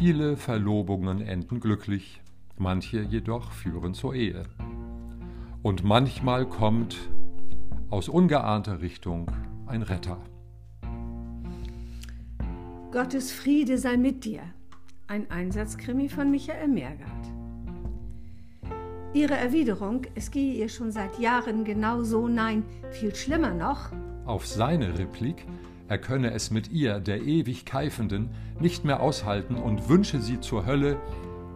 Viele Verlobungen enden glücklich, manche jedoch führen zur Ehe. Und manchmal kommt aus ungeahnter Richtung ein Retter. Gottes Friede sei mit dir. Ein Einsatzkrimi von Michael Mergard. Ihre Erwiderung, es gehe ihr schon seit Jahren genau so, nein, viel schlimmer noch. Auf seine Replik, er könne es mit ihr, der ewig Keifenden, nicht mehr aushalten und wünsche sie zur Hölle,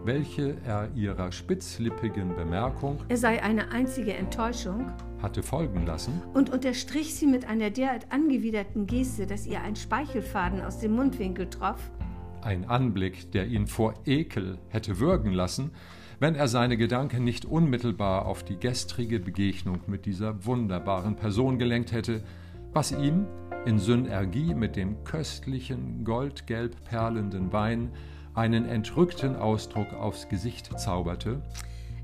welche er ihrer spitzlippigen Bemerkung, er sei eine einzige Enttäuschung, hatte folgen lassen. Und unterstrich sie mit einer derart angewiderten Geste, dass ihr ein Speichelfaden aus dem Mundwinkel troff. Ein Anblick, der ihn vor Ekel hätte würgen lassen, wenn er seine Gedanken nicht unmittelbar auf die gestrige Begegnung mit dieser wunderbaren Person gelenkt hätte, was ihm in Synergie mit dem köstlichen, goldgelb perlenden Wein einen entrückten Ausdruck aufs Gesicht zauberte,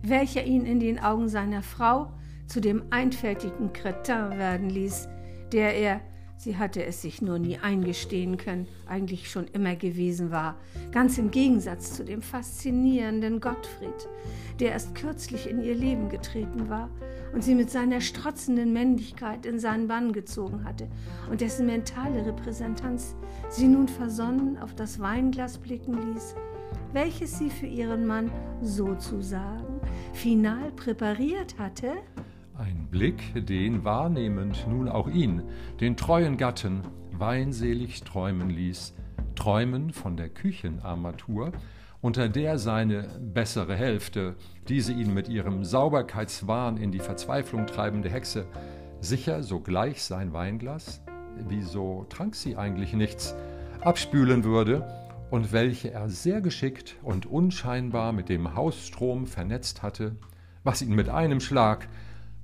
welcher ihn in den Augen seiner Frau zu dem einfältigen Kretin werden ließ, der er, Sie hatte es sich nur nie eingestehen können, eigentlich schon immer gewesen war, ganz im Gegensatz zu dem faszinierenden Gottfried, der erst kürzlich in ihr Leben getreten war und sie mit seiner strotzenden Männlichkeit in seinen Bann gezogen hatte und dessen mentale Repräsentanz sie nun versonnen auf das Weinglas blicken ließ, welches sie für ihren Mann sozusagen final präpariert hatte, ein Blick, den wahrnehmend nun auch ihn, den treuen Gatten, weinselig träumen ließ, träumen von der Küchenarmatur, unter der seine bessere Hälfte, diese ihn mit ihrem Sauberkeitswahn in die Verzweiflung treibende Hexe, sicher sogleich sein Weinglas, wieso trank sie eigentlich nichts, abspülen würde und welche er sehr geschickt und unscheinbar mit dem Hausstrom vernetzt hatte, was ihn mit einem Schlag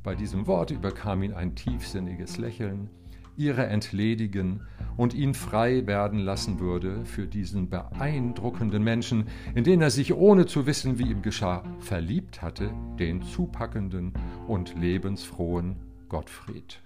bei diesem Wort überkam ihn ein tiefsinniges Lächeln, ihre entledigen und ihn frei werden lassen würde für diesen beeindruckenden Menschen, in den er sich, ohne zu wissen, wie ihm geschah, verliebt hatte, den zupackenden und lebensfrohen Gottfried.